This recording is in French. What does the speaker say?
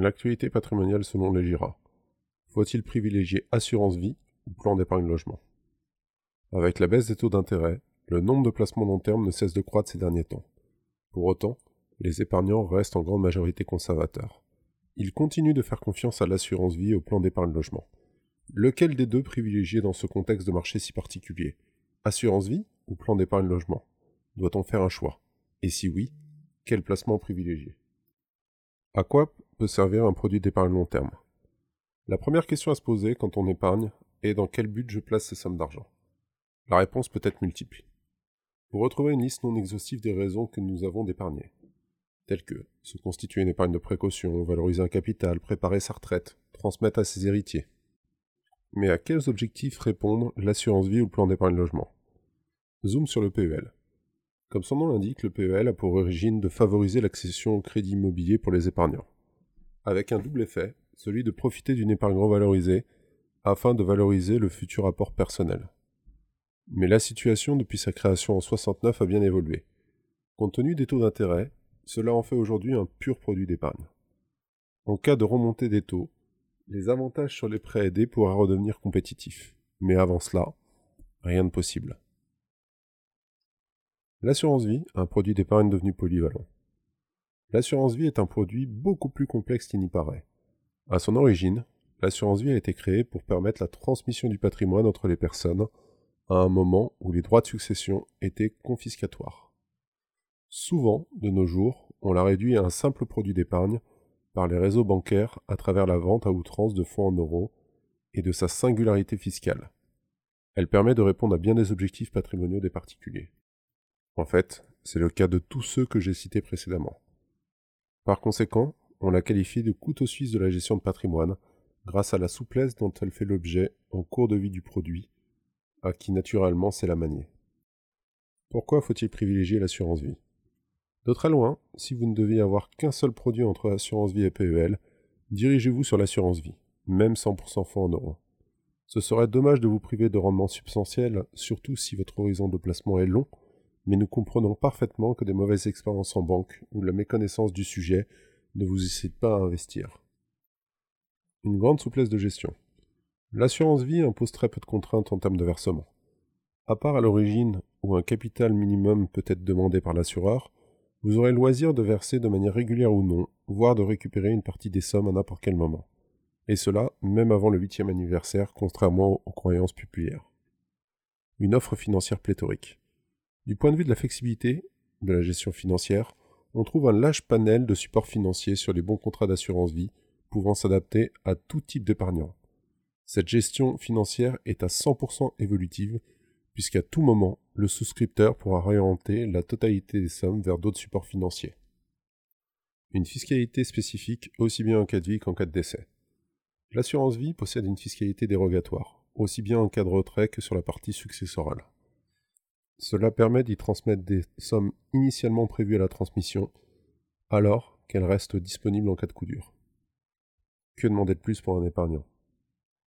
L'actualité patrimoniale selon les GIRA. Faut-il privilégier assurance vie ou plan d'épargne logement? Avec la baisse des taux d'intérêt, le nombre de placements long terme ne cesse de croître ces derniers temps. Pour autant, les épargnants restent en grande majorité conservateurs. Ils continuent de faire confiance à l'assurance vie et au plan d'épargne logement. Lequel des deux privilégier dans ce contexte de marché si particulier? Assurance vie ou plan d'épargne logement? Doit-on faire un choix? Et si oui, quel placement privilégier? À quoi peut servir un produit d'épargne long terme? La première question à se poser quand on épargne est dans quel but je place ces sommes d'argent? La réponse peut être multiple. Vous retrouvez une liste non exhaustive des raisons que nous avons d'épargner, telles que se constituer une épargne de précaution, valoriser un capital, préparer sa retraite, transmettre à ses héritiers. Mais à quels objectifs répondent l'assurance vie ou le plan d'épargne logement? Zoom sur le PEL. Comme son nom l'indique, le PEL a pour origine de favoriser l'accession au crédit immobilier pour les épargnants, avec un double effet, celui de profiter d'une épargne revalorisée afin de valoriser le futur apport personnel. Mais la situation depuis sa création en 69 a bien évolué. Compte tenu des taux d'intérêt, cela en fait aujourd'hui un pur produit d'épargne. En cas de remontée des taux, les avantages sur les prêts aidés pourraient redevenir compétitifs. Mais avant cela, rien de possible. L'assurance vie, un produit d'épargne devenu polyvalent. L'assurance vie est un produit beaucoup plus complexe qu'il n'y paraît. À son origine, l'assurance vie a été créée pour permettre la transmission du patrimoine entre les personnes à un moment où les droits de succession étaient confiscatoires. Souvent, de nos jours, on l'a réduit à un simple produit d'épargne par les réseaux bancaires à travers la vente à outrance de fonds en euros et de sa singularité fiscale. Elle permet de répondre à bien des objectifs patrimoniaux des particuliers. En fait, c'est le cas de tous ceux que j'ai cités précédemment. Par conséquent, on la qualifie de couteau suisse de la gestion de patrimoine, grâce à la souplesse dont elle fait l'objet en cours de vie du produit, à qui naturellement c'est la manier. Pourquoi faut-il privilégier l'assurance vie? De très loin, si vous ne deviez avoir qu'un seul produit entre assurance vie et PEL, dirigez-vous sur l'assurance vie, même 100% fonds en euros. Ce serait dommage de vous priver de rendements substantiels, surtout si votre horizon de placement est long, mais nous comprenons parfaitement que des mauvaises expériences en banque ou la méconnaissance du sujet ne vous incitent pas à investir. Une grande souplesse de gestion. L'assurance vie impose très peu de contraintes en termes de versement. À part à l'origine où un capital minimum peut être demandé par l'assureur, vous aurez loisir de verser de manière régulière ou non, voire de récupérer une partie des sommes à n'importe quel moment. Et cela même avant le huitième anniversaire, contrairement aux croyances populaires. Une offre financière pléthorique. Du point de vue de la flexibilité de la gestion financière, on trouve un large panel de supports financiers sur les bons contrats d'assurance vie, pouvant s'adapter à tout type d'épargnant. Cette gestion financière est à 100% évolutive puisqu'à tout moment, le souscripteur pourra réorienter la totalité des sommes vers d'autres supports financiers. Une fiscalité spécifique aussi bien en cas de vie qu'en cas de décès. L'assurance vie possède une fiscalité dérogatoire, aussi bien en cas de retrait que sur la partie successorale. Cela permet d'y transmettre des sommes initialement prévues à la transmission, alors qu'elles restent disponibles en cas de coup dur. Que demander de plus pour un épargnant?